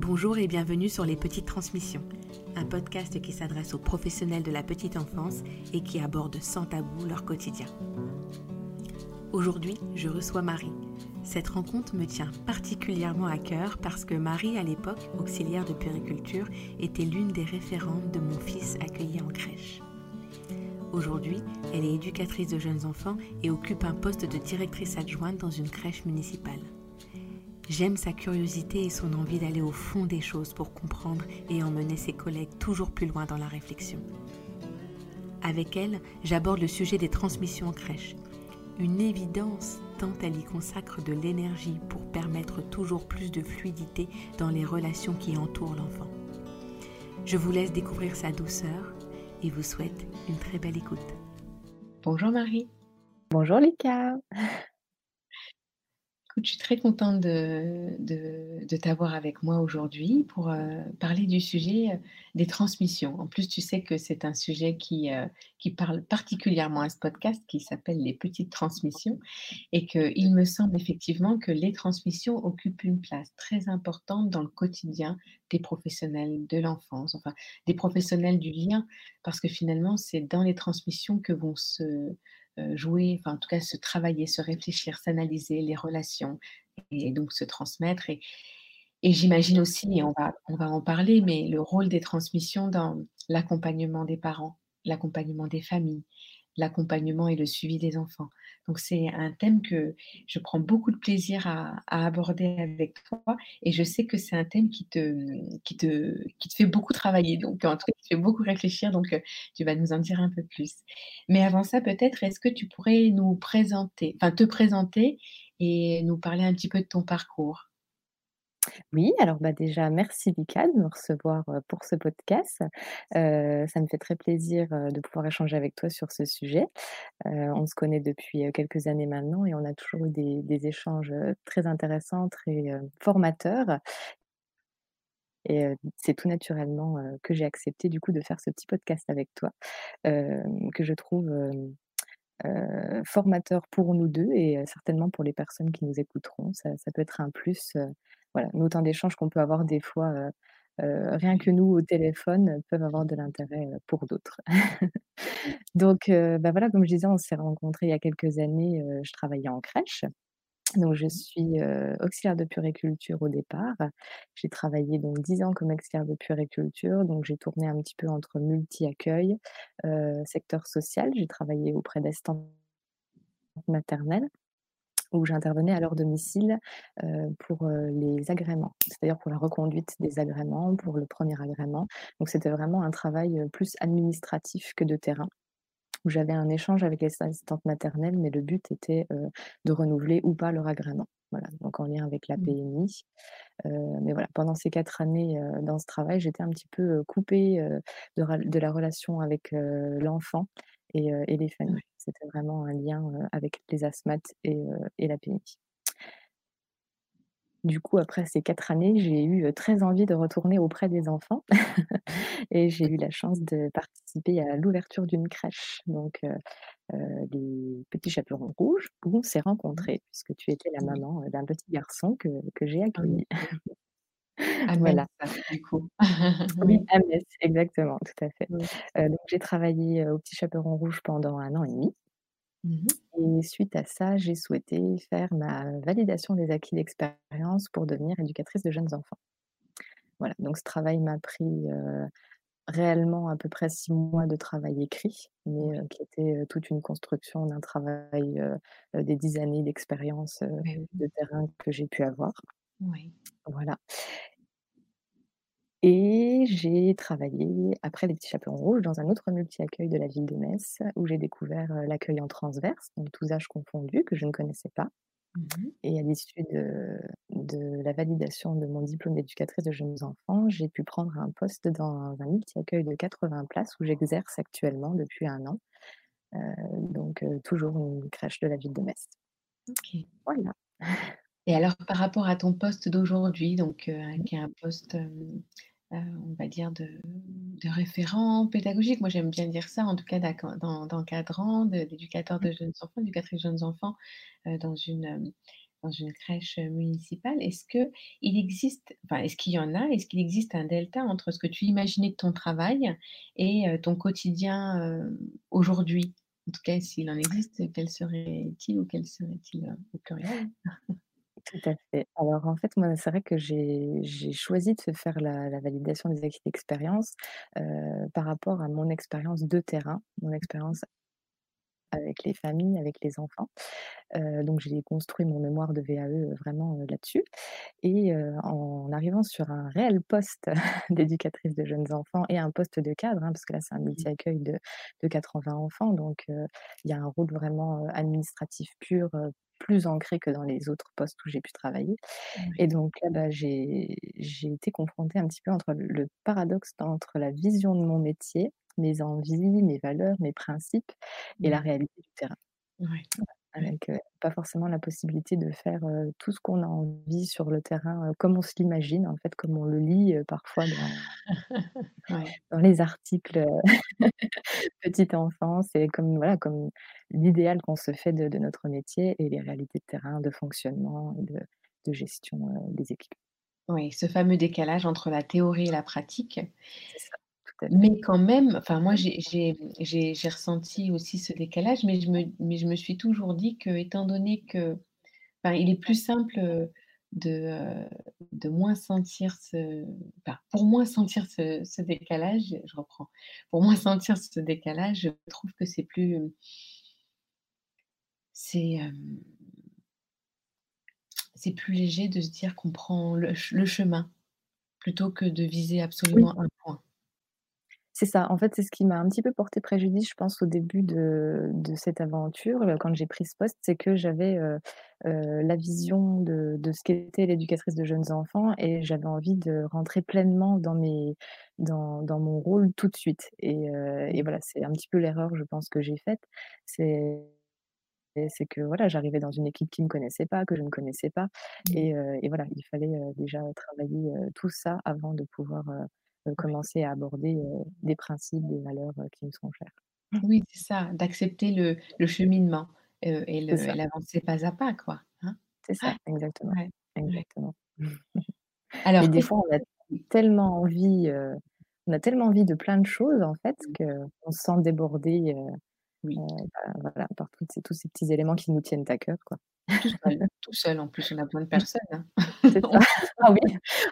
Bonjour et bienvenue sur Les Petites Transmissions, un podcast qui s'adresse aux professionnels de la petite enfance et qui aborde sans tabou leur quotidien. Aujourd'hui, je reçois Marie. Cette rencontre me tient particulièrement à cœur parce que Marie, à l'époque auxiliaire de périculture, était l'une des référentes de mon fils accueilli en crèche. Aujourd'hui, elle est éducatrice de jeunes enfants et occupe un poste de directrice adjointe dans une crèche municipale. J'aime sa curiosité et son envie d'aller au fond des choses pour comprendre et emmener ses collègues toujours plus loin dans la réflexion. Avec elle, j'aborde le sujet des transmissions en crèche. Une évidence tant elle y consacre de l'énergie pour permettre toujours plus de fluidité dans les relations qui entourent l'enfant. Je vous laisse découvrir sa douceur et vous souhaite une très belle écoute. Bonjour Marie. Bonjour Lika je suis très contente de, t'avoir avec moi aujourd'hui pour euh, parler du sujet euh, des transmissions. En plus, tu sais que c'est un sujet qui, euh, qui parle particulièrement à ce podcast qui s'appelle les petites transmissions et qu'il me semble effectivement que les transmissions occupent une place très importante dans le quotidien des professionnels de l'enfance, enfin des professionnels du lien, parce que finalement, c'est dans les transmissions que vont se jouer, enfin en tout cas se travailler, se réfléchir, s'analyser les relations et donc se transmettre. Et, et j'imagine aussi, et on va, on va en parler, mais le rôle des transmissions dans l'accompagnement des parents, l'accompagnement des familles, l'accompagnement et le suivi des enfants. Donc c'est un thème que je prends beaucoup de plaisir à, aborder avec toi et je sais que c'est un thème qui te, qui, te, qui te fait beaucoup travailler, donc en tout cas qui te fait beaucoup réfléchir, donc euh, tu vas nous en dire un peu plus. Mais avant ça, peut-être, est-ce que tu pourrais nous présenter, enfin te présenter et nous parler un petit peu de ton parcours? Oui, alors bah déjà, merci Vika de me recevoir pour ce podcast. ça me fait très plaisir de pouvoir échanger avec toi sur ce sujet. on se connaît depuis quelques années maintenant et on a toujours eu des, échanges très intéressants, très formateurs. Et c'est tout naturellement que j'ai accepté du coup de faire ce petit podcast avec toi, que je trouve formateur pour nous deux et certainement pour les personnes qui nous écouteront. Ça, ça peut être un plus voilà, autant d'échanges qu'on peut avoir des fois, rien que nous au téléphone, peuvent avoir de l'intérêt, pour d'autres. Donc bah, voilà, comme je disais, on s'est rencontrés il y a quelques années, je travaillais en crèche. Donc je mmh. suis, auxiliaire de puriculture au départ. J'ai travaillé donc 10 ans comme auxiliaire de puriculture, donc j'ai tourné un petit peu entre multi-accueil, secteur social. J'ai travaillé auprès d'assistantes maternelles où j'intervenais à leur domicile pour les agréments, c'est-à-dire pour la reconduite des agréments, pour le premier agrément. Donc c'était vraiment un travail plus administratif que de terrain où j'avais un échange avec les assistantes maternelles, mais le but était de renouveler ou pas leur agrément. Voilà, donc en lien avec la mmh. PMI. mais voilà, pendant ces quatre années dans ce travail, j'étais un petit peu coupée de, la relation avec l'enfant et, les familles. C'était vraiment un lien avec les asthmates et, la PMI. Du coup, après ces quatre années, j'ai eu très envie de retourner auprès des enfants et j'ai eu la chance de participer à l'ouverture d'une crèche, donc les petits chaperons rouges, où on s'est mmh. rencontrés, puisque tu étais la maman d'un petit garçon que, j'ai ah accueilli. À voilà. du coup. oui, à Metz, exactement, tout à fait. donc j'ai travaillé au Petit Chaperon Rouge pendant un an et demi. Mmh et suite à ça, j'ai souhaité faire ma validation des acquis d'expérience pour devenir éducatrice de jeunes enfants. Voilà, donc ce travail m'a pris réellement à peu près six mois de travail écrit, mais qui était toute une construction d'un travail, des dix années d'expérience de terrain que j'ai pu avoir. Oui. Voilà. Et j'ai travaillé après les petits chapeaux rouges dans un autre multi-accueil de la ville de Metz, où j'ai découvert l'accueil en transverse, donc tous âges confondus, que je ne connaissais pas. Mmh et à l'issue de, de, la validation de mon diplôme d'éducatrice de jeunes enfants, j'ai pu prendre un poste dans un multi-accueil de 80 places où j'exerce actuellement depuis un an. donc toujours une crèche de la ville de Metz. Ok. Voilà. Et alors, par rapport à ton poste d'aujourd'hui, donc qui est un poste on va dire, de, référent pédagogique. Moi, j'aime bien dire ça, en tout cas d'encadrant, d'éducateur de jeunes enfants, d'éducatrice de jeunes enfants, dans une, dans une crèche, municipale. Est-ce qu'il existe enfin, est-ce qu'il y en a? Est-ce qu'il existe un delta entre ce que tu imaginais de ton travail et ton quotidien, aujourd'hui? En tout cas, s'il en existe, quel serait-il ou quel serait-il, au pluriel? Tout à fait. Alors en fait, moi, c'est vrai que j'ai j'ai choisi de faire la la validation des acquis d'expérience, heu, par rapport à mon expérience de terrain, mon expérience avec les familles, avec les enfants. Donc j'ai construit mon mémoire de VAE, vraiment, là-dessus et en arrivant sur un réel poste d'éducatrice de jeunes enfants et un poste de cadre, hein, parce que là, c'est un Mmh. multi-accueil de de 80 enfants, donc il y a un rôle vraiment, administratif pur, plus ancré que dans les autres postes où j'ai pu travailler et donc là, bah, j'ai été confrontée un petit peu entre le paradoxe entre la vision de mon métier, mes envies, mes valeurs, mes principes et la Mmh. réalité du terrain. Ouais. Avec, pas forcément la possibilité de faire, tout ce qu'on a envie sur le terrain, comme on se l'imagine, en fait, comme on le lit, parfois dans Ouais. dans les articles, petite enfance et comme voilà, comme l'idéal qu'on se fait de de notre métier et les réalités de terrain, de fonctionnement et de de gestion, des équipes. Oui, ce fameux décalage entre la théorie et la pratique. Mais quand même, enfin moi j'ai ressenti aussi ce décalage, mais je me mais je me suis toujours dit que, étant donné que enfin, il est plus simple, heu, de, heu, de moins sentir ce enfin, pour moins sentir ce ce décalage, je reprends, pour moins sentir ce décalage, je trouve que c'est plus, hem c'est, plus léger de se dire qu'on prend le ch le chemin, plutôt que de viser Oui. absolument un point. C'est ça. En fait, c'est ce qui m'a un petit peu porté préjudice, je pense, au début de de cette aventure, quand j'ai pris ce poste. C'est que j'avais, heu heu, la vision de de ce qu'était l'éducatrice de jeunes enfants et j'avais envie de rentrer pleinement dans mes dans dans mon rôle tout de suite et heu et voilà, c'est un petit peu l'erreur, je pense, que j'ai faite. C'est c'est que, voilà, j'arrivais dans une équipe qui me connaissait pas, que je ne connaissais pas Mmh. et voilà, il fallait, déjà travailler, tout ça avant de pouvoir. Commencer à aborder, des principes, des valeurs, qui me sont chères. Oui, c'est ça, d'accepter le le cheminement, et et l'avancer pas à pas, quoi, hein? C'est ça, exactement, Ouais, exactement. Alors des qu'est-ce fois, on a tellement envie, on a tellement envie de plein de choses, en fait, qu'on se sent débordé, Oui. heu, bah, voilà, par toutes ces tous ces petits éléments qui nous tiennent à cœur, quoi. Tout seul, tout seul en plus, on a besoin de personne, hein. C'est. On Ah oui,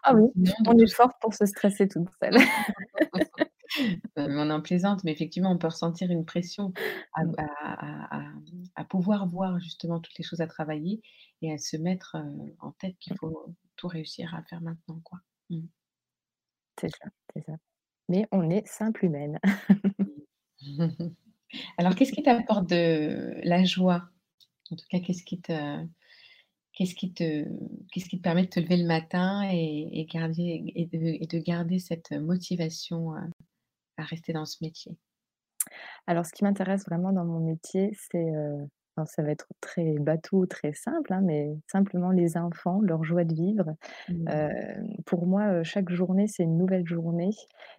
ah oui, on est forte pour se stresser toute seule. On en plaisante, mais effectivement, on peut ressentir une pression à Mmh. à à à à pouvoir voir justement toutes les choses à travailler et à se mettre, heu, en tête qu'il faut tout réussir à faire maintenant, quoi. Mmh. C'est ça, c'est ça. Mais on est simple humaine. Alors qu'est-ce qui t'apporte de la joie? En tout cas, qu'est-ce qui te permet de te lever le matin et de garder cette motivation, heu, à rester dans ce métier? Alors ce qui m'intéresse vraiment dans mon métier, c'est, heu, alors ça va être très bateau, très simple, hein, mais simplement les enfants, leur joie de vivre. Mmh. Hem, pour moi, chaque journée, c'est une nouvelle journée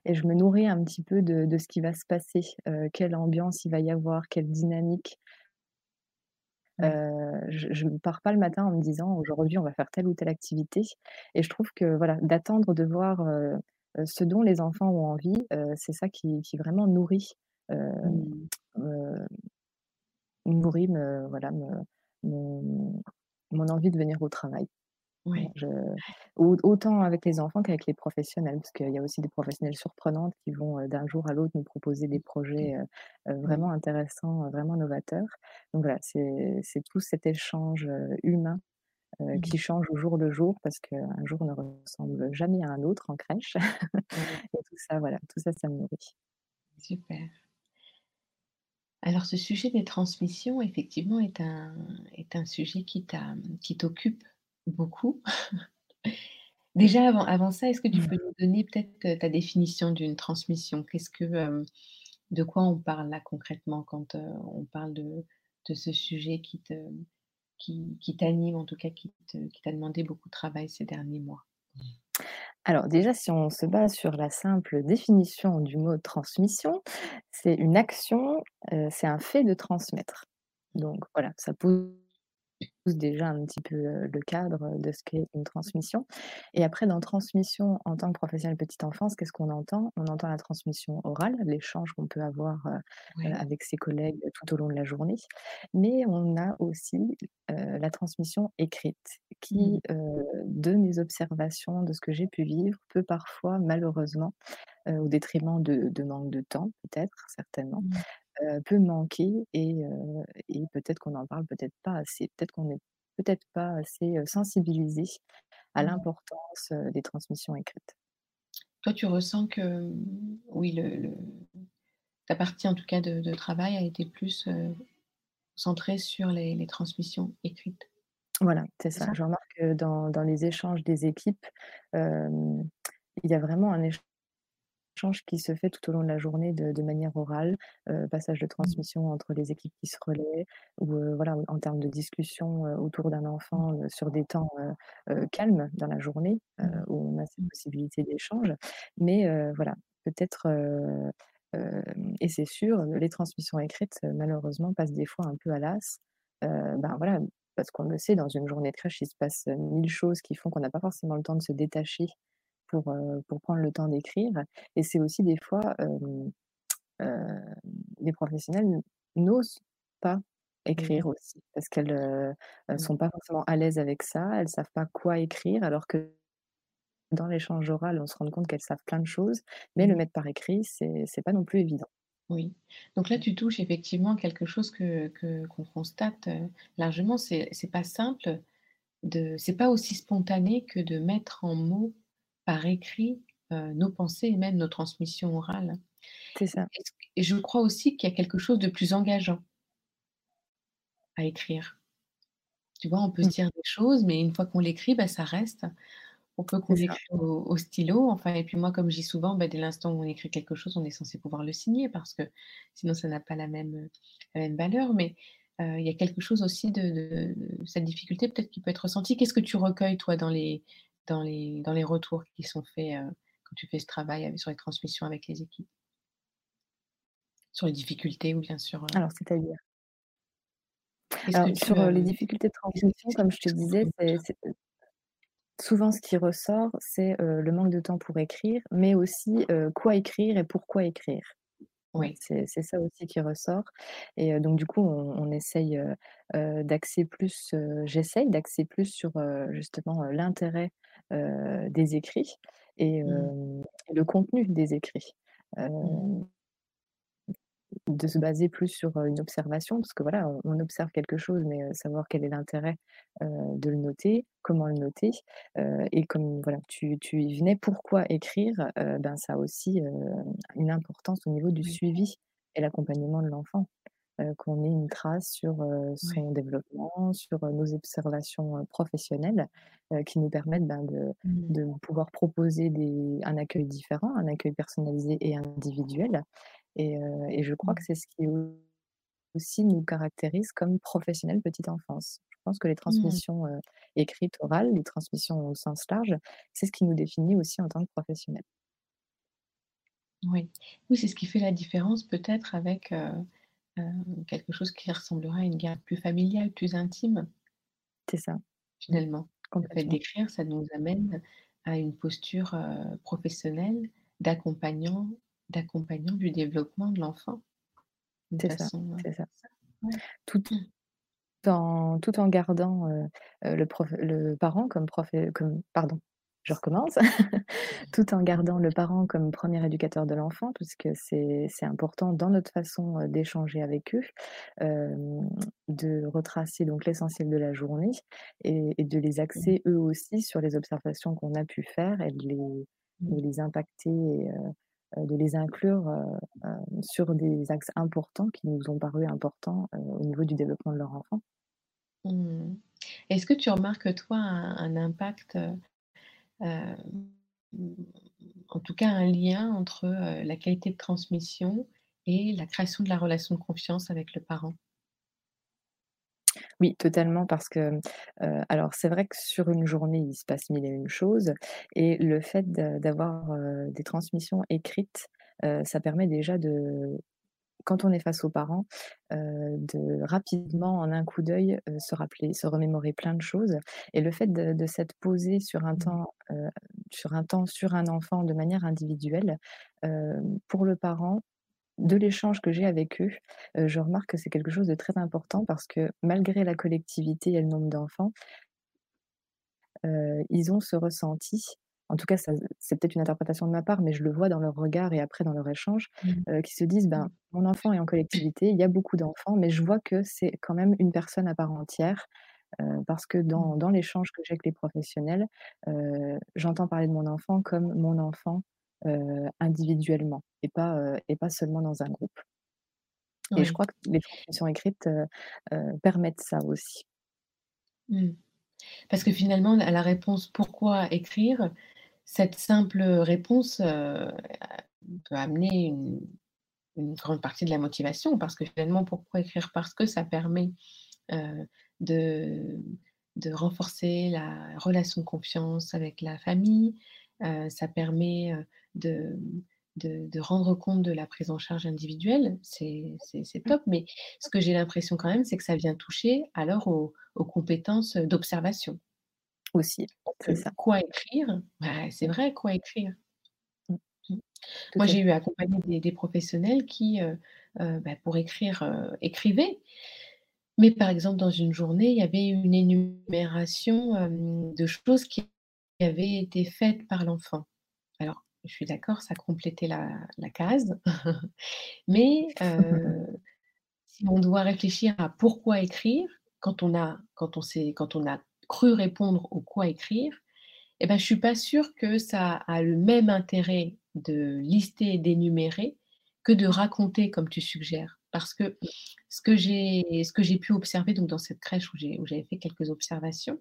et je me nourris un petit peu de de ce qui va se passer, heu, quelle ambiance il va y avoir, quelle dynamique. Heu, je ne pars pas le matin en me disant: «Aujourd'hui, on va faire telle ou telle activité» et je trouve que, voilà, d'attendre de voir, ce dont les enfants ont envie, c'est ça qui qui vraiment nourrit, Mmh. Nourrit me voilà, me mon mon envie de venir au travail. Je au autant avec les enfants qu'avec les professionnels, parce qu'il y a aussi des professionnels surprenantes qui vont, heu, d'un jour à l'autre nous proposer des projets, heu, Oui. vraiment intéressants, vraiment novateurs. Donc voilà, c'est tout cet échange, humain, Mmh. qui change au jour le jour parce qu'un jour ne ressemble jamais à un autre en crèche et tout ça, voilà, tout ça, ça me nourrit. Super. Alors ce sujet des transmissions, effectivement, est un est un sujet qui t'a, mmh, t'occupe beaucoup. Déjà avant avant ça, est-ce que tu peux nous donner peut-être, heu, ta définition d'une transmission? Qu'est-ce que, hem, de quoi on parle là concrètement quand, heu, on parle de de ce sujet qui te qui qui t'anime, en tout cas qui te qui t'a demandé beaucoup de travail ces derniers mois? Alors déjà, si on se base sur la simple définition du mot transmission, c'est une action, heu, c'est un fait de transmettre. Donc voilà, ça pose déjà un petit peu, le cadre de ce qu'est une transmission et après dans transmission en tant que professionnel petite enfance, qu'est-ce qu'on entend? On entend la transmission orale, l'échange qu'on peut avoir, Oui. avec ses collègues tout au long de la journée, mais on a aussi, la transmission écrite Mmh. qui, heu, de mes observations, de ce que j'ai pu vivre, peut parfois malheureusement, heu, au détriment de de manque de temps peut-être, certainement, Mmh. Heu, peut manquer et heu et peut-être qu'on n'en parle peut-être pas assez. Peut-être qu'on n'est peut-être pas assez, heu, sensibilisés à Mmh. l'importance, heu, des transmissions écrites. Toi, tu ressens que, mmh, oui, le le ta partie en tout cas de de travail a été plus, heu, centrée sur les les transmissions écrites, Voilà, c'est c'est ça. ça? Je remarque que dans dans les échanges des équipes, hem, il y a vraiment un échange qui se fait tout au long de la journée de de manière orale, heu, passage de Mmh. transmission entre les équipes qui se relaient ou, heu, voilà, en termes de discussion, heu, autour d'un Mmh. enfant, sur des temps, calmes dans la journée, Mmh. où on a cette possibilité d'échange. Mais, voilà, peut-être, et c'est sûr, les transmissions écrites, heu, malheureusement, passent des fois un peu à l'as. Ben, voilà, parce qu'on le sait, dans une journée de crèche, il se passe, 1000 choses qui font qu'on n'a pas forcément le temps de se détacher pour, pour prendre le temps d'écrire et c'est aussi des fois, les professionnels n'osent pas oui. écrire aussi parce qu'elles, elles Mmh. sont pas forcément à l'aise avec ça, elles savent pas quoi écrire alors que dans l'échange oral, on se rend compte qu'elles savent plein de choses, mais le Mmh. mettre par écrit, c'est pas non plus évident. Oui. Donc là, tu touches effectivement quelque chose que que qu'on constate, largement. C'est c'est pas simple de c'est pas aussi spontané que de mettre en mots par écrit, heu, nos pensées et même nos transmissions orales. C'est ça. Et je crois aussi qu'il y a quelque chose de plus engageant à écrire. Tu vois, on peut se Mmh. dire des choses, mais une fois qu'on l'écrit, bah, ça reste. On peut qu'on l'écrit au au stylo, enfin et puis moi, comme je dis souvent, bah, dès l'instant où on écrit quelque chose, on est censé pouvoir le signer parce que sinon ça n'a pas la même, heu, la même valeur. Mais, heu, il y a quelque chose aussi de de de cette difficulté peut-être qui peut être ressentie. Qu'est-ce que tu recueilles toi dans les dans les dans les retours qui sont faits, heu, quand tu fais ce travail avec sur les transmissions avec les équipes? Sur les difficultés ou bien sur, heu Alors, c'est-à-dire? Alors sur, heu, les difficultés de transmission, comme je te disais, c'est souvent ce qui ressort, c'est, le manque de temps pour écrire, mais aussi, quoi écrire et pourquoi écrire. Oui. c'est ça aussi qui ressort et donc du coup, on on essaye, d'axer plus, j'essaye d'axer plus sur, justement, l'intérêt, heu, des écrits et Mmh. et le contenu des écrits. Mmh. De se baser plus sur, une observation parce que voilà, on observe quelque chose, mais savoir quel est l'intérêt, de le noter, comment le noter, et comme voilà, tu tu y venais, pourquoi écrire? Ben, ça a aussi, une importance au niveau du suivi et l'accompagnement de l'enfant, heu, qu'on ait une trace sur, Ouais. son développement, sur, heu, nos observations, heu, professionnelles, qui nous permettent, ben, de Mmh. de pouvoir proposer des un accueil différent, un accueil personnalisé et individuel et je crois que Mmh. c'est ce qui aussi nous caractérise comme professionnels petite enfance. Je pense que les Mmh. transmissions, écrites, orales, les transmissions au sens large, c'est ce qui nous définit aussi en tant que professionnels. Oui. Oui, c'est ce qui fait la différence peut-être avec, quelque chose qui ressemblera à une garde plus familiale, plus intime C'est ça. Finalement. Le fait d'écrire, ça nous amène à une posture, heu, professionnelle d'accompagnant d'accompagnant du développement de l'enfant C'est ça, c'est ça. ouais. Tout Mmh. en tout en gardant, heu, le prof le parent comme prof comme pardon, je recommence. Tout en gardant le parent comme premier éducateur de l'enfant, puisque c'est important dans notre façon, heu, d'échanger avec eux, hem, de retracer donc l'essentiel de la journée et et de les axer eux aussi sur les observations qu'on a pu faire et de les Mmh. de les impacter et heu, de les inclure, sur des axes importants qui nous ont paru importants, au niveau du développement de leur enfant. Mmh. Est-ce que tu remarques toi un un impact, en tout cas un lien entre, heu, la qualité de transmission et la création de la relation de confiance avec le parent? Oui, totalement, parce que, heu, alors c'est vrai que sur une journée, il se passe mille et une choses et le fait d'avoir, des transmissions écrites, ça permet déjà de quand on est face aux parents, de rapidement, en un coup d'œil, se rappeler, se remémorer plein de choses et le fait de de s'être posé sur un Mmh. temps, sur un temps sur un enfant de manière individuelle, pour le parent, de l'échange que j'ai avec eux, je remarque que c'est quelque chose de très important parce que malgré la collectivité et le nombre d'enfants ils ont ce ressenti, en tout cas c'est peut-être une interprétation de ma part, mais je le vois dans leur regard et après dans leur échange, Mmh. heu, qui se disent: «Ben, Mmh. mon enfant est en collectivité, il y a beaucoup d'enfants, mais je vois que c'est quand même une personne à part entière». Heu, parce que Mmh. dans dans l'échange que j'ai avec les professionnels, heu, j'entends parler de mon enfant comme mon enfant, individuellement et pas, et pas seulement dans un groupe et je crois que les transmissions écrites, permettent ça aussi. Mmh. Parce que finalement, à la réponse «Pourquoi écrire?», cette simple réponse, heu, peut amener une une grande partie de la motivation parce que finalement, pourquoi écrire? Parce que ça permet, heu, de de renforcer la relation de confiance avec la famille, ça permet, de de de rendre compte de la prise en charge individuelle, c'est c'est top, mais ce que j'ai l'impression quand même, c'est que ça vient toucher alors aux aux compétences, d'observation. Aussi, c'est ça. quoi écrire? Bah, c'est vrai, quoi écrire? Mmh, Mmh. tout Moi, j'ai eu accompagné des des professionnels qui, heu heu, bah, pour écrire, écrivaient, mais par exemple, dans une journée, il y avait une énumération, de choses qui avaient été faites par l'enfant. Alors, je suis d'accord, ça complétait la la case, mais si on doit réfléchir à pourquoi écrire, quand on a quand on s'est quand on a cru répondre au «quoi écrire», et bah, je suis pas sûre que ça a le même intérêt de lister et d'énumérer que de raconter comme tu suggères. Parce que ce que j'ai pu observer donc dans cette crèche où j'avais fait quelques observations,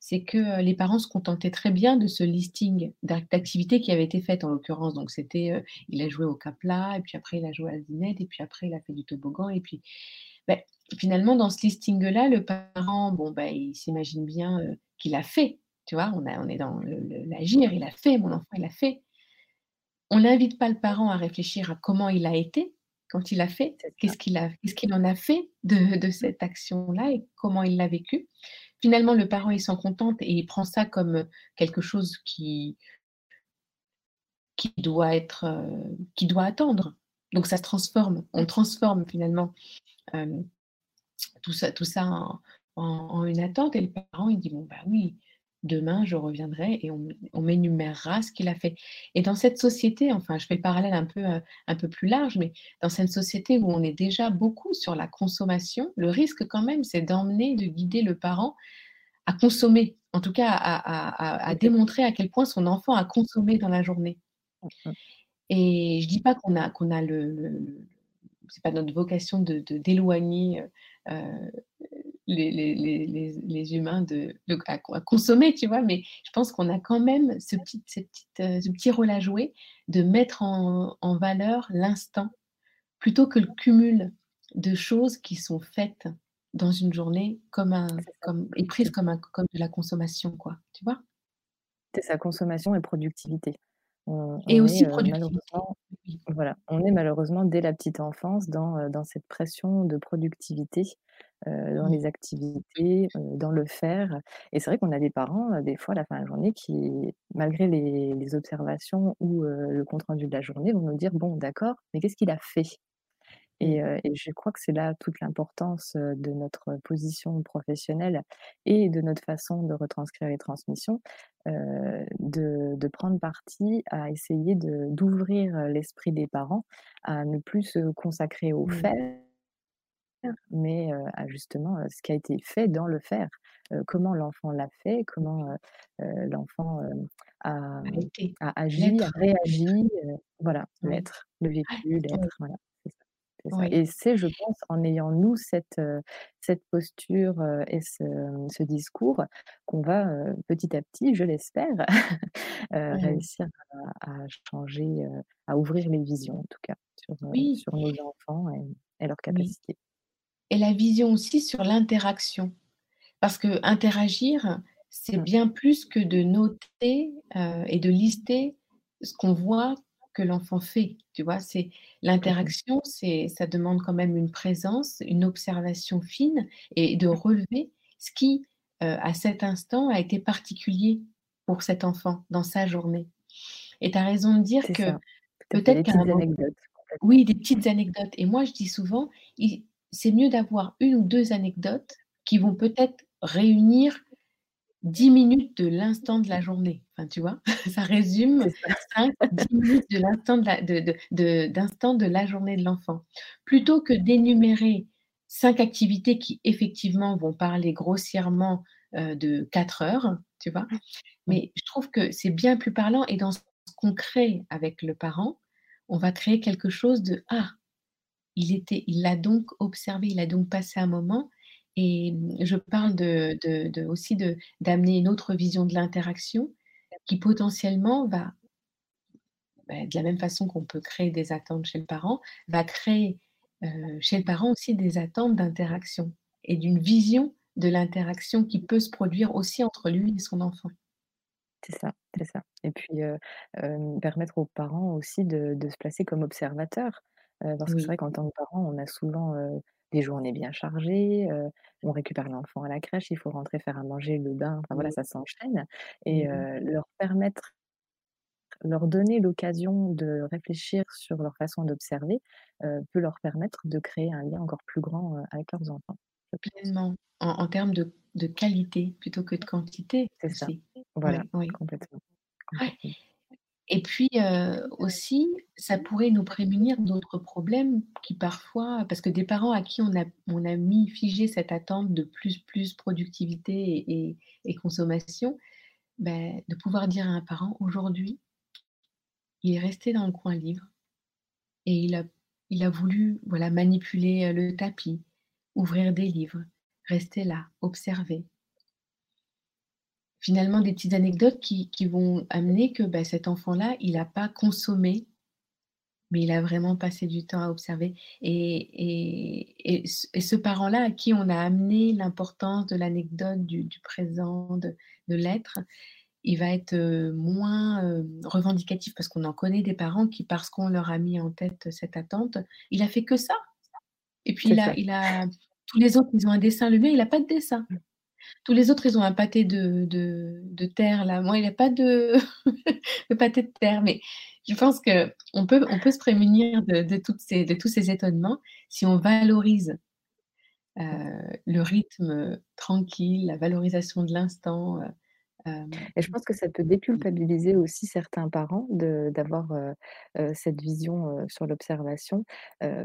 c'est que, heu, les parents se contentaient très bien de ce listing d'ac d'activités qui avaient été faites en l'occurrence. Donc c'était, heu, il a joué au Capla et puis après il a joué à la dinette et puis après il a fait du toboggan et puis, beh, finalement dans ce listing-là, le parent, bon, bah, il s'imagine bien, heu, qu'il a fait, tu vois? On a on est dans l'agir, il a fait, mon enfant, il a fait. On n'invite pas le parent à réfléchir à comment il a été quand il a fait. Qu'est-ce qu'il qu'est-ce qu'il en a fait de de Mmh. cette action-là et comment il l'a vécu? Finalement, le parent, il s'en contente et il prend ça comme, heu, quelque chose qui qui doit être, heu, qui doit attendre. Donc ça se transforme. On Mmh. transforme finalement, tout ça tout ça en en en une attente et le parent, il dit: «Bon, bah, oui, demain je reviendrai et on on m'énumérera ce qu'il a fait» et dans cette société, enfin, je fais le parallèle un peu, heu, un peu plus large, mais dans cette société où on est déjà beaucoup sur la consommation, le risque quand même, c'est d'emmener, de guider le parent à consommer, en tout cas à à à démontrer à quel point son enfant a consommé dans la journée. Et je dis pas qu'on a qu'on a le le c'est pas notre vocation de d'éloigner, heu, les les les les les humains de de à à consommer, tu vois? Mais je pense qu'on a quand même ce petit petite, heu, ce petit rôle à jouer, de mettre en en valeur l'instant, plutôt que le cumul de choses qui sont faites dans une journée comme un comme et prises comme un comme de la consommation, quoi, tu vois? C'est ça, consommation et productivité. On Et on aussi heu, productivité. Voilà, on est malheureusement dès la petite enfance dans, heu, dans cette pression de productivité, heu, dans Mmh. les activités, heu, dans le faire et c'est vrai qu'on a des parents, heu, des fois à la fin de la journée qui, malgré les les observations ou, heu, le compte rendu de la journée, vont nous dire: «Bon d'accord, mais qu'est-ce qu'il a fait?» Et je crois que c'est là toute l'importance, de notre position professionnelle et de notre façon de retranscrire les transmissions, de de prendre parti à essayer de d'ouvrir, l'esprit des parents à ne plus se consacrer au Mmh. faire, mais à justement, ce qui a été fait dans le faire. Comment l'enfant l'a fait, comment, l'enfant, a agi, a réagi, voilà, l'être, le vécu, l'être, voilà, c'est ça, c'est ça Oui. et c'est, je pense, en ayant nous cette, cette posture, et ce, mmh, ce discours qu'on va, petit à petit, je l'espère, réussir à à changer, à ouvrir les visions en tout cas sur, heu, Oui. sur nos enfants et et leurs capacités. et la vision aussi sur l'interaction. Parce qu'interagir, c'est Mmh. bien plus que de noter, et de lister ce qu'on voit que l'enfant fait, tu vois? C'est l'interaction, c'est ça demande quand même une présence, une observation fine et de relever ce qui, heu, à cet instant, a été particulier pour cet enfant dans sa journée. Et tu as raison de dire que peut-être qu'à un moment oui, des petites anecdotes. Et moi je dis souvent, c'est mieux d'avoir 1 ou 2 anecdotes qui vont peut-être réunir 10 minutes de l'instant de la journée. Enfin, tu vois? Ça résume C'est ça. 5-10 minutes de l'instant de la de la journée de l'enfant. Plutôt que d'énumérer 5 activités qui effectivement vont parler grossièrement, heu, de 4 heures, tu vois? Mais je trouve que c'est bien plus parlant et dans ce qu'on crée avec le parent, on va créer quelque chose de: «Ah! Il était il l'a donc observé, il a donc passé un moment» et mmh, je parle de de de aussi de d'amener une autre vision de l'interaction qui potentiellement va bah, de la même façon qu'on peut créer des attentes chez le parent, va créer, chez le parent aussi des attentes d'interaction et d'une vision de l'interaction qui peut se produire aussi entre lui et son enfant. C'est ça, c'est ça et puis, permettre aux parents aussi de de se placer comme observateurs, parce que c'est vrai qu'en tant que parent, on a souvent, des journées bien chargées, on récupère l'enfant à la crèche, il faut rentrer faire à manger, le bain, enfin voilà, ça s'enchaîne et Mmh mh. heu, leur permettre leur donner l'occasion de réfléchir sur leur façon d'observer, peut leur permettre de créer un lien encore plus grand, avec leurs enfants, je pense. Pleinement, en en termes de de qualité plutôt que de quantité C'est ça, aussi. voilà, Oui, oui. complètement, Ouais complètement. Et puis, heu, aussi, ça pourrait nous prémunir d'autres problèmes qui parfois parce que des parents à qui on a on a mis figé cette attente de plus, plus productivité et consommation, beh, de pouvoir dire à un parent: «Aujourd'hui» «il est resté dans le coin livre et il a voulu, voilà, manipuler, heu, le tapis, ouvrir des livres, rester là, observer». Finalement, des petites anecdotes qui qui vont amener que, bah, cet enfant-là, il a pas consommé mais il a vraiment passé du temps à observer. Et et et ce et ce parent-là à qui on a amené l'importance de l'anecdote, du du présent, de de l'être, il va être, heu, moins, hem, revendicatif parce qu'on en connaît des parents qui, parce qu'on leur a mis en tête cette attente: «Il a fait que ça. Et puis il a il a tous les autres, ils ont un dessin, le mien, il a pas de dessin. Tous les autres, ils ont un pâté de de terre là, moi il a pas de de pâté de terre». Mais je pense qu'on peut on peut se prémunir de de toutes ces de tous ces étonnements si on valorise, heu, Mmh. le rythme, tranquille, la valorisation de l'instant, heu, hem, Et je pense que ça peut déculpabiliser aussi certains parents d'avoir, cette vision, sur l'observation,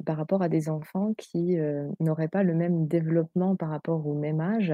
par rapport à des enfants qui, n'auraient pas le même développement par rapport au même âge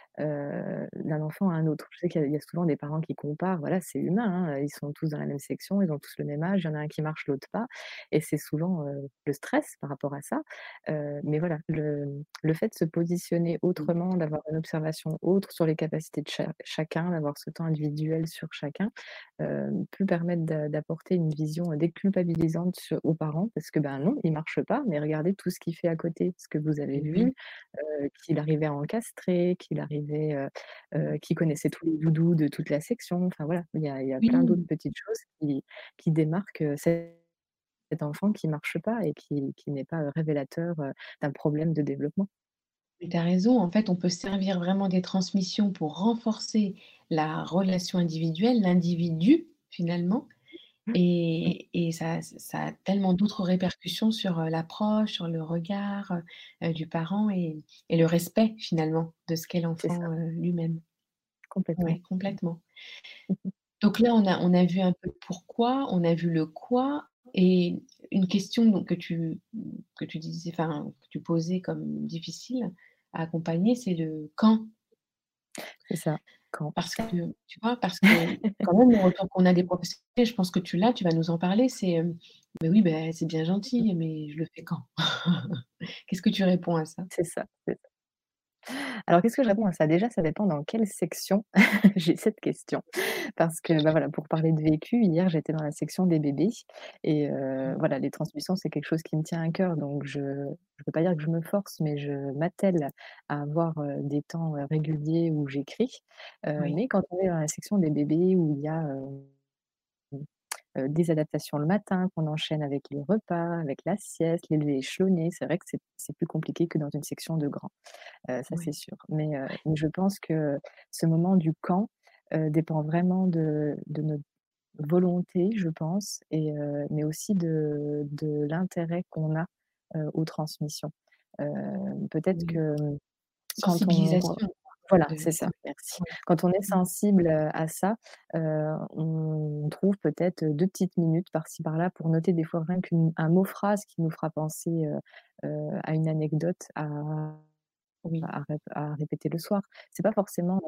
heu, d'un enfant à un autre. Je sais qu'il y a il y a souvent des parents qui comparent, voilà, c'est humain, hein, ils sont tous dans la même section, ils ont tous le même âge, il y en a un qui marche, l'autre pas et c'est souvent, heu, le stress par rapport à ça, heu, mais voilà, le le fait de se positionner Mmh. autrement, d'avoir une observation autre sur les capacités de cha chacun, d'avoir ce temps individuel sur chacun, peut permettre d'a d'apporter une vision déculpabilisante aux parents parce que, ben, non, il marche pas, mais regardez tout ce qu'il fait à côté, ce que vous avez Mmh mh. vu, qu'il arrivait à encastrer, qu'il arrivait, qu'il connaissait tous les doudous de toute la section, enfin voilà, il y a il y a plein d'autres petites choses qui qui démarquent, cet enfant qui marche pas et qui qui n'est pas, révélateur, d'un problème de développement. Tu as raison, en fait, on peut se servir vraiment des transmissions pour renforcer la relation individuelle, l'individu, finalement. Et et ça ça a tellement d'autres répercussions sur, l'approche, sur le regard, du parent et et le respect, finalement, de ce qu'est l'enfant, heu, lui-même. Complètement. Ouais, complètement. Mmh mh. Donc là, on a on a vu un peu le pourquoi, on a vu le quoi et une question donc que tu, mmh, que tu disais enfin, que tu posais comme difficile à accompagner, c'est le quand. C'est ça, quand. Parce que, tu vois? Parce que quand même, le retour qu'on a des professionnels, je pense que tu l'as, tu vas nous en parler, c'est, hem: «Beh, oui, beh, c'est bien gentil, mais je le fais quand?» Qu'est-ce que tu réponds à ça? C'est ça, c'est ça. Alors qu'est-ce que je réponds à ça? Déjà, ça dépend dans quelle section j'ai cette question parce que, bah, voilà, pour parler de vécu, hier, j'étais dans la section des bébés et Mmh. voilà, les transmissions, c'est quelque chose qui me tient à cœur donc je je peux pas dire que je me force, mais je m'attelle à avoir, des temps, réguliers où j'écris, Oui. mais quand on est dans la section des bébés où il y a, hem, des adaptations le matin qu'on enchaîne avec les repas, avec la sieste, l'élevé échelonné. C'est vrai que c'est plus compliqué que dans une section de grands, heu, ça c'est sûr. Mais, heu, mais je pense que ce moment du camp, dépend vraiment de de notre volonté, je pense et mais aussi de de l'intérêt qu'on a, aux transmissions. Peut-être Oui. que quand on voilà, de c'est ça, merci. ouais. Quand on est Mmh. sensible, à ça, on trouve peut-être 2 petites minutes par-ci par-là pour noter des fois rien qu'une un mot phrase qui nous fera penser, à une anecdote à Oui. à rép à répéter le soir. C'est pas forcément,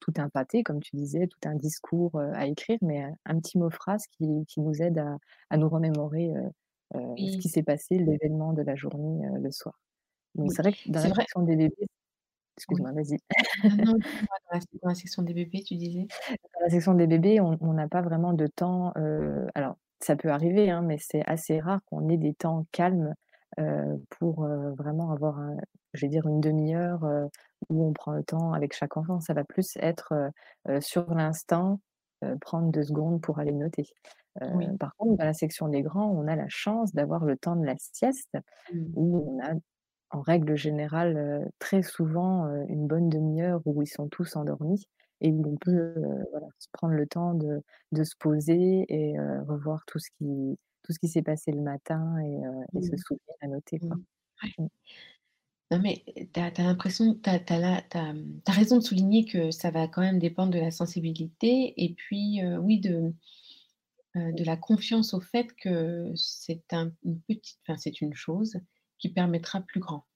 tout un pâté comme tu disais, tout un discours, à écrire, mais, un petit mot phrase qui qui nous aide à à nous remémorer, ce qui s'est passé, l'événement de la journée, le soir. Donc Oui, c'est vrai que dans la des bébés Oui. excuse-moi, vas-y. Non, non, dis-moi dans la dans la section des bébés, tu disais? Dans la section des bébés, on on n'a pas vraiment de temps, heu, alors ça peut arriver, hein, mais c'est assez rare qu'on ait des temps calmes, heu, pour, heu, vraiment avoir un je vais dire une 1/2 heure, heu, où on prend le temps avec chaque enfant. Ça va plus être, heu heu, sur l'instant, heu, prendre 2 secondes pour aller noter. Heu, Oui. par contre, dans la section des grands, on a la chance d'avoir le temps de la sieste Mmh. où on a, en règle générale, très souvent, une bonne 1/2 heure où ils sont tous endormis et où on Mmh. peut, voilà, se prendre le temps de de se poser et revoir tout ce qui tout ce qui s'est passé le matin et se Mmh. souvenir à noter, quoi. Mmh. Ouais. Non, mais tu as l'impression tu as raison de souligner que ça va quand même dépendre de la sensibilité et puis, oui, de, de la confiance au fait que c'est un une petite enfin, c'est une chose qui permettra plus grand.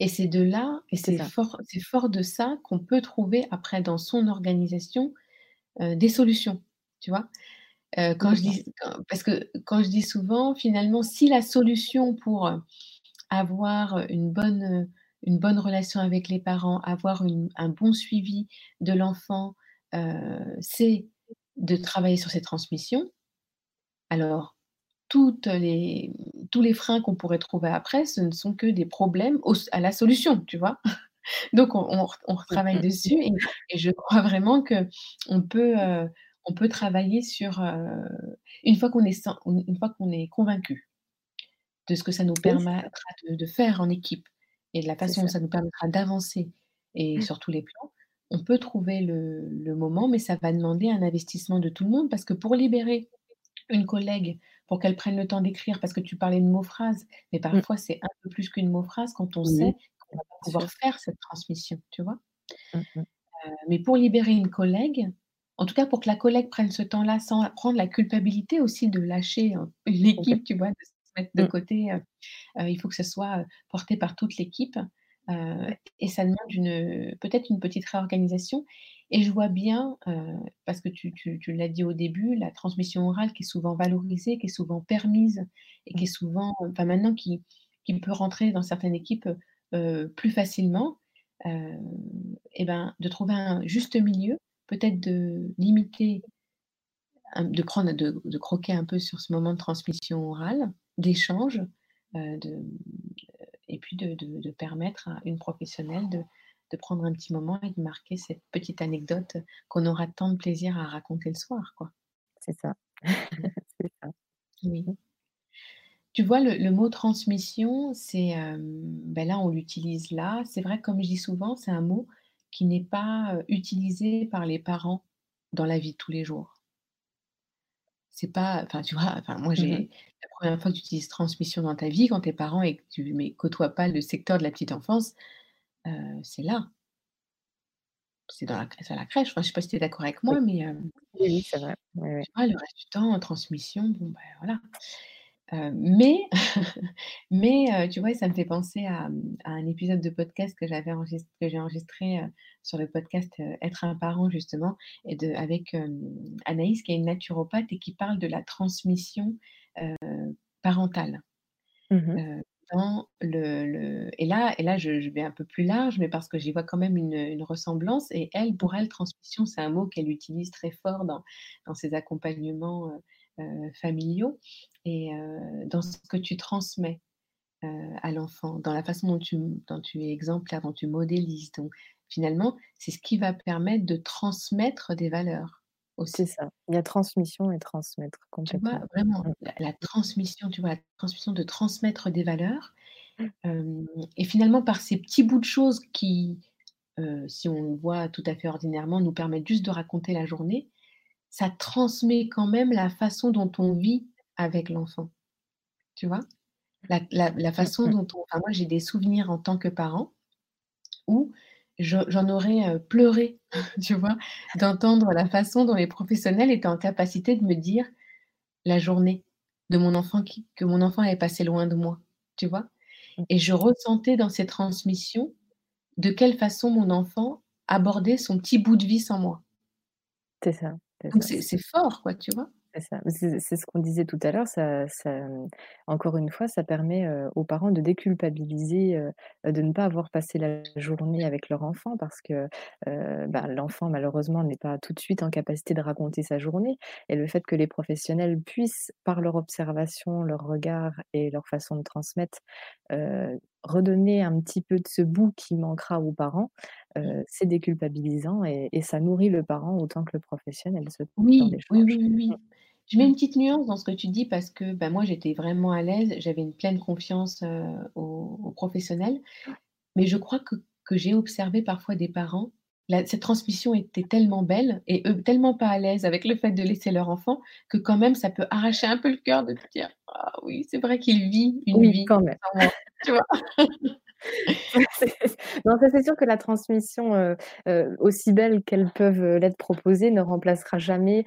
Et c'est de là et C'est fort fort de ça qu'on peut trouver après dans son organisation, heu, des solutions, tu vois? Heu, quand je Complètement. dis parce que quand je dis souvent, finalement, si la solution pour, heu, avoir, une bonne, une bonne relation avec les parents, avoir une un bon suivi de l'enfant, c'est de travailler sur ses transmissions alors toutes les mmh, tous les freins qu'on pourrait trouver après, ce ne sont que des problèmes à la solution, tu vois? Donc on on Mmh dessus et et je crois vraiment qu'on peut, heu, on peut travailler sur, heu, une fois qu'on est sen une une fois qu'on est convaincus de ce que ça nous permettra de de faire en équipe et de la façon dont ça. ça nous permettra d'avancer et Mmh. sur tous les plans, on peut trouver le le moment, mais ça va demander un investissement de tout le monde parce que pour libérer une collègue, pour qu'elle prenne le temps d'écrire parce que tu parlais de mots phrases, mais Mmh. parfois c'est un peu plus qu'une mot phrase quand on sait qu'on va pouvoir faire cette transmission, tu vois? Mmh mh. Heu, mais pour libérer une collègue, en tout cas pour que la collègue prenne ce temps-là sans prendre la culpabilité aussi de lâcher, heu, l'équipe, tu vois? De se mettre de Mmh. côté, heu heu, il faut que ce soit, porté par toute l'équipe, et ça demande une, peut-être une petite réorganisation et je vois bien, parce que tu tu tu l'as dit au début, la transmission orale qui est souvent valorisée, qui est souvent permise et qui Mmh. est souvent enfin maintenant qui qui peut rentrer dans certaines équipes, plus facilement, et ben, de trouver un juste milieu, peut-être de limiter de prendre de de croquer un peu sur ce moment de transmission orale, d'échange, de, et puis de permettre à une professionnelle de de prendre un petit moment et de marquer cette petite anecdote qu'on aura tant de plaisir à raconter le soir, quoi. C'est ça. Mmh. C'est ça. Oui. Mmh. Tu vois, le le mot transmission, c'est, hem, bah, là, on l'utilise là. C'est vrai, comme je dis souvent, c'est un mot qui n'est pas, heu, utilisé par les parents dans la vie de tous les jours. C'est pas enfin, tu vois, enfin, moi, Mmh j'ai la 1re fois que tu utilises transmission dans ta vie, quand tu es parent et que tu mais côtoies pas le secteur de la petite enfance, c'est là. C'est dans la à la crèche. Enfin, je sais pas si tu es d'accord avec moi, mais, Oui, c'est vrai. Oui, oui. tu vois, le reste du temps, en transmission, bon, bah, voilà. Mais tu vois, ça me fait penser à, mmh, à un épisode de podcast que j'avais enregist que j'ai enregistré, sur le podcast, Être un parent, justement et de avec, Anaïs, qui est une naturopathe et qui parle de la transmission, parentale. Mmh mh. Et là et là, je vais un peu plus large, mais parce que j'y vois quand même une, ressemblance et elle, pour elle, transmission, c'est un mot qu'elle utilise très fort dans ses accompagnements, heu heu, familiaux et heu, dans ce que tu transmets, à l'enfant, dans la façon dont tu dont tu es exemplaire, dont tu modélises, donc finalement, c'est ce qui va permettre de transmettre des valeurs. C'est ça. Il y a transmission et transmettre Tu vois? complètement. Vraiment, Mmh. la la transmission, tu vois? La transmission de transmettre des valeurs, Mmh. et finalement par ces petits bouts de choses qui, si on le voit tout à fait ordinairement, nous permettent juste de raconter la journée, ça transmet quand même la façon dont on vit avec l'enfant, tu vois? La la la Mmh façon dont on enfin moi j'ai des souvenirs en tant que parent où j'en aurais, heu, pleuré, tu vois? D'entendre la façon dont les professionnels étaient en capacité de me dire la journée de mon enfant qui que mon enfant avait passé loin de moi, tu vois? Mmh. Et je ressentais dans ces transmissions de quelle façon mon enfant abordait son petit bout de vie sans moi. C'est ça, c'est fort quoi, tu vois? C'est ce qu'on disait tout à l'heure, mmh, encore une fois, ça permet, aux parents de déculpabiliser, de ne pas avoir passé la journée avec leur enfant parce que, bah, l'enfant malheureusement n'est pas tout de suite en capacité de raconter sa journée et le fait que les professionnels puissent, par leur observation, leur regard et leur façon de transmettre, redonner un petit peu de ce bout qui manquera aux parents, Mmh. heu, c'est déculpabilisant et et ça nourrit le parent autant que le professionnel, temps Oui, oui, oui, oui, Mmh. oui. Je mets Mmh. une petite nuance dans ce que tu dis parce que, bah, moi j'étais vraiment à l'aise, j'avais une pleine confiance, heu, aux aux professionnels. Mais je crois que que j'ai observé parfois des parents, la cette transmission était tellement belle et eux tellement pas à l'aise avec le fait de laisser leur enfant, que quand même ça peut arracher un peu le cœur de te dire: «Ah oui, c'est vrai qu'il vit une Oui, vie quand même. Sans moi», tu vois? Ça c'est non, ça c'est sûr que la transmission, heu heu, aussi belle qu'elles peuvent, heu, l'être proposées ne remplacera jamais,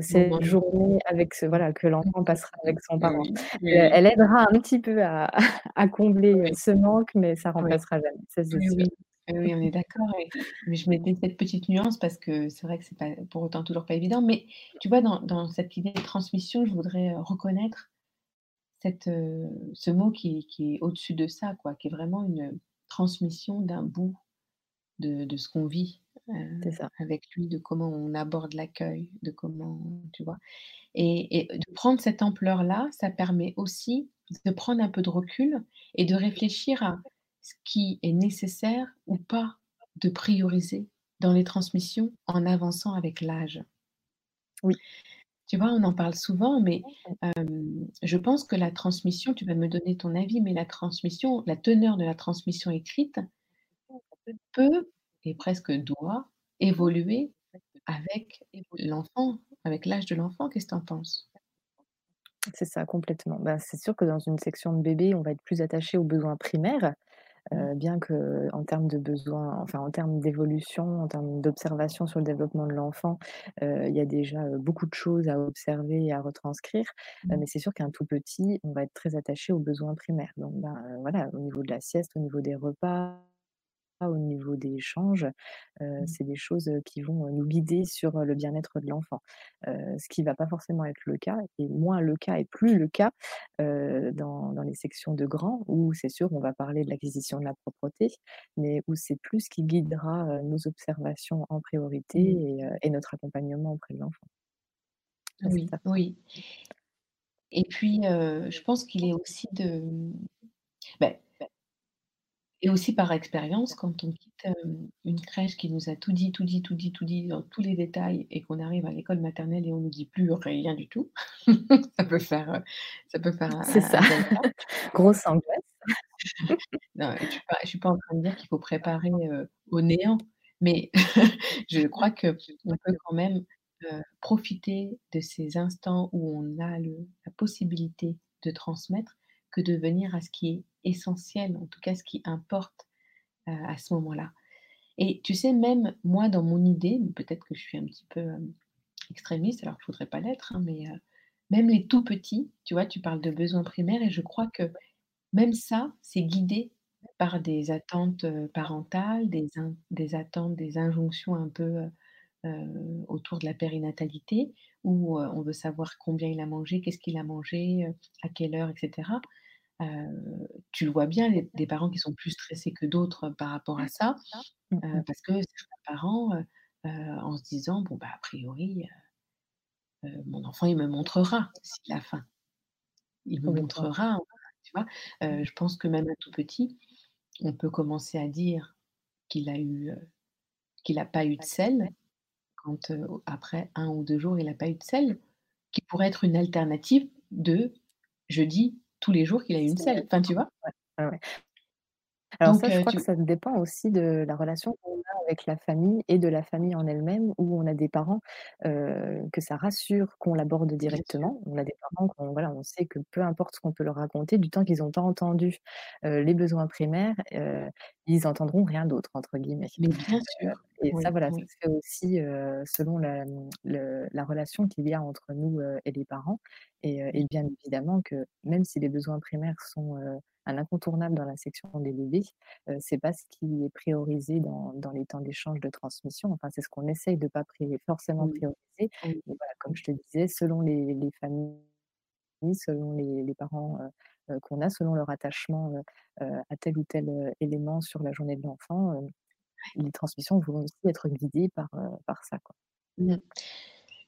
cette journée avec ce mmh. voilà, que Mmh l'enfant passera mmh. avec son parent. Oui, Heu, oui, elle aidera un petit peu à à combler, oui, ce manque, mais ça oui, remplacera jamais, ça oui, sûr. on est d'accord mais je mettais cette petite nuance parce que c'est vrai que c'est pas pour autant toujours pas évident. Mais tu vois, dans dans cette idée de transmission, je voudrais, reconnaître Cette, heu, ce mot qui qui est au-dessus de ça quoi, qui est vraiment une transmission d'un bout de de ce qu'on vit, ça. avec lui, de comment on aborde l'accueil, de comment tu vois? Et et de prendre cette ampleur-là, ça permet aussi de prendre un peu de recul et de réfléchir à ce qui est nécessaire ou pas de prioriser dans les transmissions en avançant avec l'âge. Oui. Tu vois, on en parle souvent, mais je pense que la transmission, tu vas me donner ton avis, mais la transmission, la teneur de la transmission écrite peut et presque doit évoluer avec l'enfant, avec l'âge de l'enfant. Qu'est-ce que tu en penses? C'est ça, complètement. Bah, c'est sûr que dans une section de bébé, on va être plus attaché aux besoins primaires, Mmh. Bien qu'en termes de besoins, enfin en termes d'évolution, en termes d'observation sur le développement de l'enfant, il y a déjà, beaucoup de choses à observer et à retranscrire. Mmh. mais c'est sûr qu'un tout petit, on va être très attaché aux besoins primaires. Donc ben, voilà, au niveau de la sieste, au niveau des repas, au niveau des échanges, Mmh. c'est des choses, qui vont, nous guider sur, le bien-être de l'enfant. Ce qui va pas forcément être le cas et moins le cas et plus le cas, dans dans les sections de grands où c'est sûr, on va parler de l'acquisition de la propreté, mais où c'est plus ce qui guidera, nos observations en priorité Mmh. et notre accompagnement auprès de l'enfant. Oui, et puis, je pense qu'il est aussi de, mmh, beh Et aussi par expérience, quand on quitte, une crèche qui nous a tout dit, tout dit, tout dit, tout dit dans tous les détails et qu'on arrive à l'école maternelle et on nous dit plus rien du tout, ça peut faire, ça peut faire un C'est ça. Grosse angoisse. Non, je suis je suis pas en train de dire qu'il faut préparer, au néant, mais je crois qu'on peut quand même, profiter de ces instants où on a le la possibilité de transmettre, que de venir à ce qui est essentiel, en tout cas ce qui importe, heu, à ce moment-là. Et tu sais, même moi, dans mon idée, peut-être que je suis un petit peu, hem, extrémiste, alors qu'il ne faudrait pas l'être, hein, mais, heu, même les tout petits, tu vois, tu parles de besoins primaires et je crois que même ça, c'est guidé par des attentes, parentales, des attentes, des injonctions un peu, heu, autour de la périnatalité où, heu, on veut savoir combien il a mangé, qu'est-ce qu'il a mangé, heu, à quelle heure et cetera. Heu, tu le vois bien, les des parents qui sont plus stressés que d'autres par rapport à ça, Mmh Heu, mh. parce que certains parents, en se disant: «Bon, bah, a priori, mon enfant, il me montrera s'il a faim. Il me montrera», tu vois? Je pense que même un tout petit, on peut commencer à dire qu'il a eu, qu'il a pas eu de sel quand, heu, après 1 ou 2 jours, il a pas eu de selle, qui pourrait être une alternative de jeudi, tous les jours qu'il a eu une selle, enfin, tu vois? ouais, ouais, ouais. Alors Donc ça, je heu, crois que ça dépend aussi de la relation qu'on a avec la famille et de la famille en elle-même, où on a des parents, heu, que ça rassure qu'on l'aborde directement. On a des parents qu'on voilà, on sait que peu importe ce qu'on peut leur raconter, du temps qu'ils ont pas entendu, les besoins primaires, ils entendront «rien d'autre» entre guillemets. Mais bien sûr, et ça oui, voilà, ça se fait aussi, selon la, mmh, le la relation qu'il y a entre nous, et les parents et et bien évidemment que même si les besoins primaires sont, un incontournable dans la section des bébés, c'est pas ce qui est priorisé dans dans les temps d'échange de transmission. Enfin, c'est ce qu'on essaye de pas forcément Oui, prioriser. Mais voilà, comme je te disais, selon les les familles, selon les les parents, qu'on a, selon leur attachement, à tel ou tel, élément sur la journée de l'enfant. Les transmissions vont aussi être guidées par, heu, par ça, quoi. Mmh.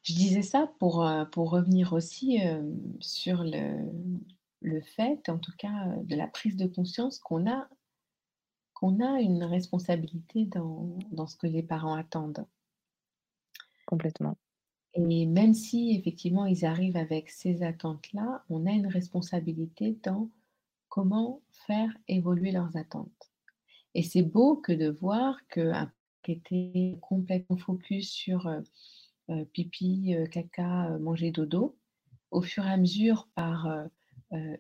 Je disais ça pour, pour revenir aussi, hem, sur le le fait, en tout cas, de la prise de conscience qu'on a qu'on a une responsabilité dans dans ce que les parents attendent. Complètement. Et même si effectivement ils arrivent avec ces attentes-là, on a une responsabilité dans comment faire évoluer leurs attentes. Et c'est beau que de voir qu'un qui était complètement focus sur, pipi, caca, manger, dodo, au fur et à mesure par,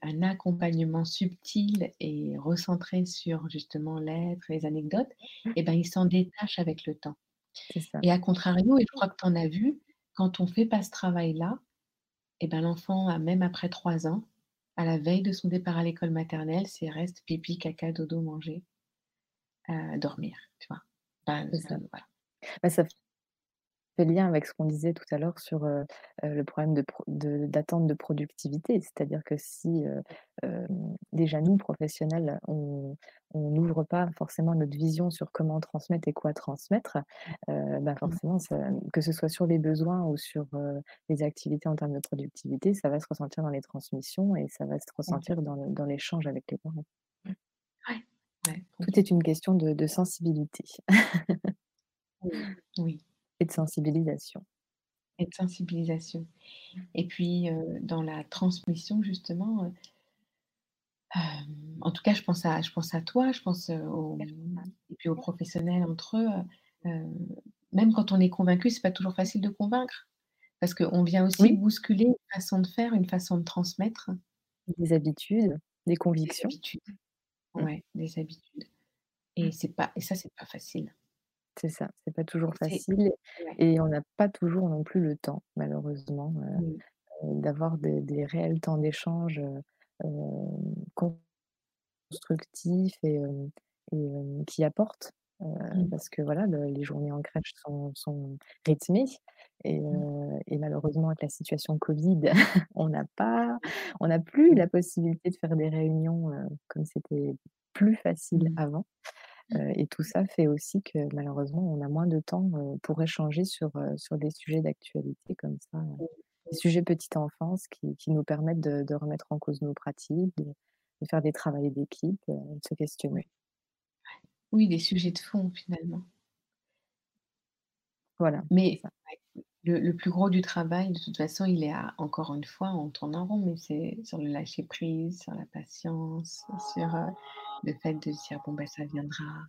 un accompagnement subtil et recentré sur justement l'être et les anecdotes et ben, il s'en détache avec le temps. Ça. Et à contrario, et je crois que tu en as vu, quand on fait pas ce travail-là, et ben, l'enfant même après 3 ans, à la veille de son départ à l'école maternelle, c'est reste pipi, caca, dodo, manger, dormir, tu vois? Ça. voilà. Bah, ça fait lien avec ce qu'on disait tout à l'heure sur, le problème de pro de d'attente de productivité. C'est-à-dire que si, déjà nous professionnels, on n'ouvre pas forcément notre vision sur comment transmettre et quoi transmettre, bah, Mmh. forcément ça que ce soit sur les besoins ou sur, les activités en termes de productivité, ça va se ressentir dans les transmissions et ça va se ressentir Complètement. dans dans l'échange avec les parents. Mmh. Ouais, ouais, Tout est une question de de sensibilité Oui, oui. et de sensibilisation. Et de sensibilisation. Et puis, dans la transmission justement, en tout cas je pense à je pense à toi, je pense, aux mmh et puis aux professionnels entre eux, même quand on est convaincu, c'est pas toujours facile de convaincre. Parce qu'on vient aussi Oui. bousculer une façon de faire, une façon de transmettre. Des habitudes, des Des convictions. habitudes. Mmh. Ouais, des habitudes. Et c'est pas et ça, c'est pas facile. C'est ça, c'est pas toujours facile ouais. et on n'a pas toujours non plus le temps malheureusement, heu Mmh. heu, d'avoir des des réels temps d'échange, heu, hem, constructifs et qui apportent, heu, Mmh. parce que voilà, le les journées en crèche sont sont rythmées et Mmh. et malheureusement avec la situation covid, on n'a pas Oui. on n'a plus Mmh. la possibilité de faire des réunions, comme c'était plus facile Mmh. avant. Mmh. Et tout ça fait aussi que malheureusement, on a moins de temps, pour échanger sur, sur des sujets d'actualité comme ça, Mmh. des Mmh. sujets petite enfance qui qui nous permettent de de remettre en cause nos pratiques, de de faire des travails d'équipe, de se questionner. Oui, des sujets de fond finalement. Voilà, Mais le le plus gros du travail de toute façon, il est à encore une fois, on tourne en rond, mais c'est sur le lâcher prise, sur la patience, sur, heu, le fait de se dire: «Bon, bah, ça viendra»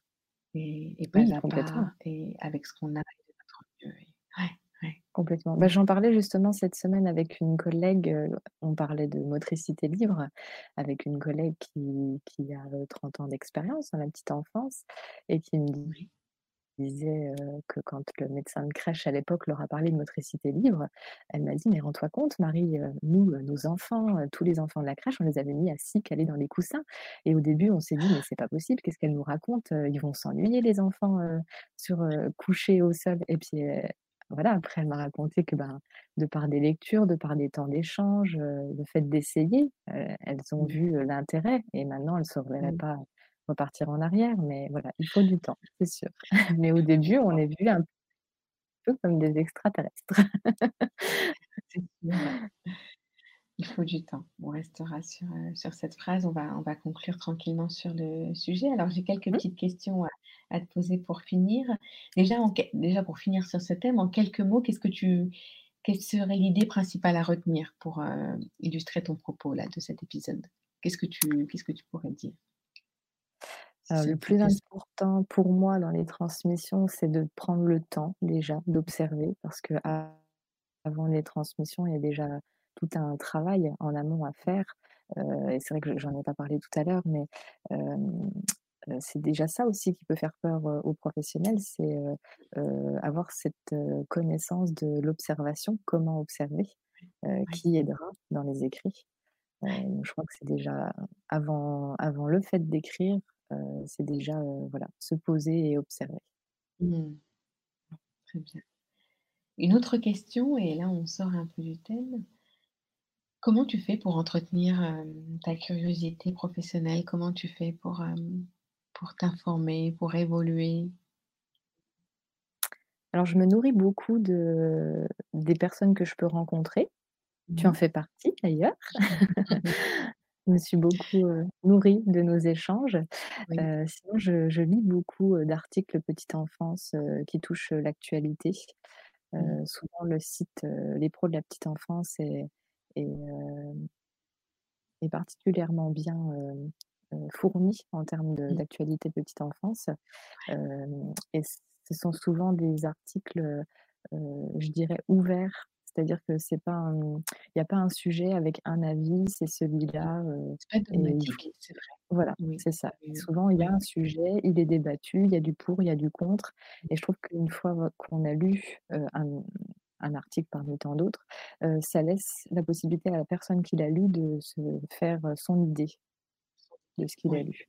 et et pas Oui, à pas et avec ce qu'on a et mieux ouais, ouais. Complètement. Bah, j'en parlais justement cette semaine avec une collègue, heu, on parlait de motricité libre avec une collègue qui qui a, heu, 30 ans d'expérience dans la petite enfance et qui me Oui. Disait, que quand le médecin de crèche à l'époque leur a parlé de motricité libre, elle m'a dit: «Mais rends-toi compte Marie, nous, nos enfants, tous les enfants de la crèche, on les avait mis assis calés dans les coussins et au début on s'est dit: "Mais c'est pas possible, qu'est-ce qu'elle nous raconte, ils vont s'ennuyer les enfants, sur, couchés au sol" et puis, voilà, après elle m'a raconté que, ben, de par des lectures, de par des temps d'échange, le fait d'essayer, elles ont Mmh. vu, l'intérêt et maintenant elles ne se reverraient Mmh. pas repartir en arrière mais voilà, il faut du temps, c'est sûr. Mais au début, on est vus un peu comme des extraterrestres. Il faut du temps. On restera sur, heu, sur cette phrase. On va on va conclure tranquillement sur le sujet. Alors j'ai quelques Mmh. petites questions à à te poser pour finir. Déjà, déjà pour finir sur ce thème, en quelques mots, qu'est-ce que tu, quelle serait l'idée principale à retenir pour euh, illustrer ton propos là de cet épisode? Qu'est-ce que tu, qu'est-ce que tu pourrais dire? Le plus important pour moi dans les transmissions, c'est de prendre le temps déjà d'observer, parce que avant les transmissions, il y a déjà tout un travail en amont à faire. Euh, et c'est vrai que j'en ai pas parlé tout à l'heure, mais c'est déjà ça aussi qui peut faire peur aux professionnels, c'est avoir cette connaissance de l'observation, comment observer, qui aidera dans les écrits. je crois que c'est déjà avant, avant le fait d'écrire, c'est déjà voilà, se poser et observer. Mmh. Très bien. Une autre question, et là on sort un peu du thème. Comment tu fais pour entretenir ta curiosité professionnelle? Comment tu fais pour, pour t'informer, pour évoluer? Alors, je me nourris beaucoup de, des personnes que je peux rencontrer. Tu en mmh. fais partie d'ailleurs. Je me suis beaucoup nourrie de nos échanges. sinon, je, lis beaucoup d'articles petite enfance qui touchent l'actualité. Mmh. souvent, le site Les pros de la petite enfance est, est, particulièrement bien fourni en termes mmh. d'actualité petite enfance. et ce sont souvent des articles, je dirais, ouverts. C'est-à-dire que c'est pas il n'y a pas un sujet avec un avis, c'est celui-là. c'est pas c'est vrai. Voilà, c'est ça. souvent, il y a un sujet, il est débattu, il y a du pour, il y a du contre. Et je trouve qu'une fois qu'on a lu un, un article parmi tant d'autres, ça laisse la possibilité à la personne qui l'a lu de se faire son idée de ce qu'il a lu.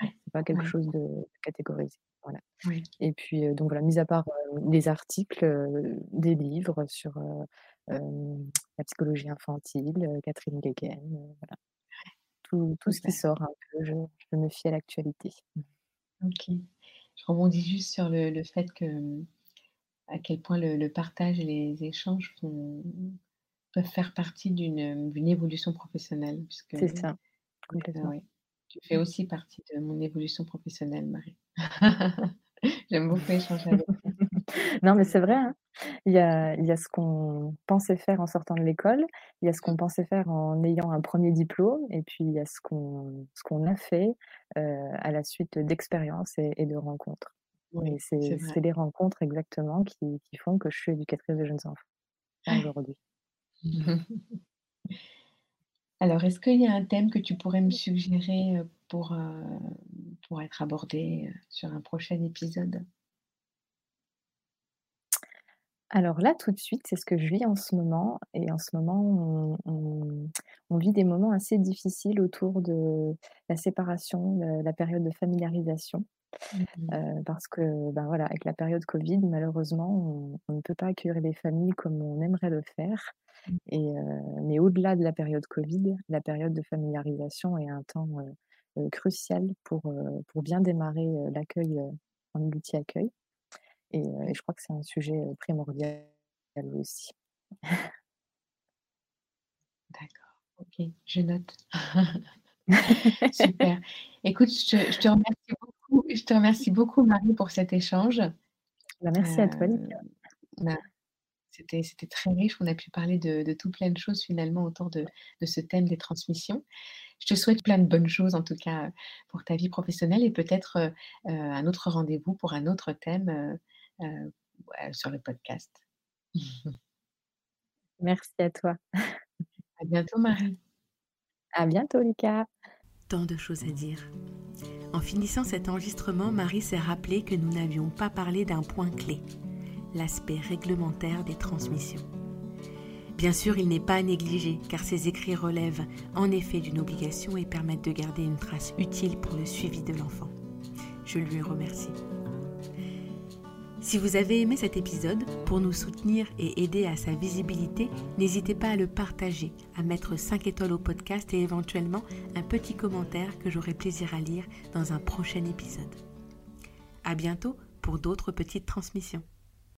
C'est pas quelque chose de catégorisé. Voilà. Et puis, donc voilà, mis à part des articles, des livres sur la psychologie infantile, Catherine Guéguen, voilà. Tout, tout ce qui sort un peu, je, je me fie à l'actualité. Ok. Je rebondis juste sur le, le fait que à quel point le, partage et les échanges peuvent faire partie d'une évolution professionnelle. C'est ça, complètement. Tu fais aussi partie de mon évolution professionnelle, Marie. J'aime beaucoup échanger avec toi. non, mais c'est vrai. Hein. Il, y a, il y a ce qu'on pensait faire en sortant de l'école, il y a ce qu'on pensait faire en ayant un premier diplôme, et puis il y a ce qu'on qu'on a fait euh, à la suite d'expériences et, de rencontres. et c'est les rencontres exactement qui, qui, font que je suis éducatrice de jeunes enfants aujourd'hui. Alors, est-ce qu'il y a un thème que tu pourrais me suggérer pour, être abordé sur un prochain épisode? Alors là, tout de suite, c'est ce que je vis en ce moment. Et en ce moment, on, vit des moments assez difficiles autour de la séparation, la période de familiarisation. Mmh parce que, ben voilà, avec la période Covid, malheureusement, on, ne peut pas accueillir les familles comme on aimerait le faire. Mmh. Et, mais au-delà de la période Covid, la période de familiarisation est un temps crucial pour, pour bien démarrer l'accueil en multi-accueil. Et, je crois que c'est un sujet primordial aussi. D'accord, ok, je note. Super. Écoute, je te, remercie beaucoup, je te remercie beaucoup, Marie, pour cet échange. Bah, merci à toi, Nika. Bah, c'était, c'était très riche. On a pu parler de, tout plein de choses finalement autour de, ce thème des transmissions. Je te souhaite plein de bonnes choses en tout cas pour ta vie professionnelle et peut-être un autre rendez-vous pour un autre thème euh, sur le podcast. Merci à toi. À bientôt, Marie. À bientôt, Lika. Tant de choses à dire. En finissant cet enregistrement, Marie s'est rappelé que nous n'avions pas parlé d'un point clé, l'aspect réglementaire des transmissions. Bien sûr, il n'est pas à négliger car ces écrits relèvent en effet d'une obligation et permettent de garder une trace utile pour le suivi de l'enfant. Je lui remercie. Si vous avez aimé cet épisode, pour nous soutenir et aider à sa visibilité, n'hésitez pas à le partager, à mettre 5 étoiles au podcast et éventuellement un petit commentaire que j'aurai plaisir à lire dans un prochain épisode. À bientôt pour d'autres petites transmissions.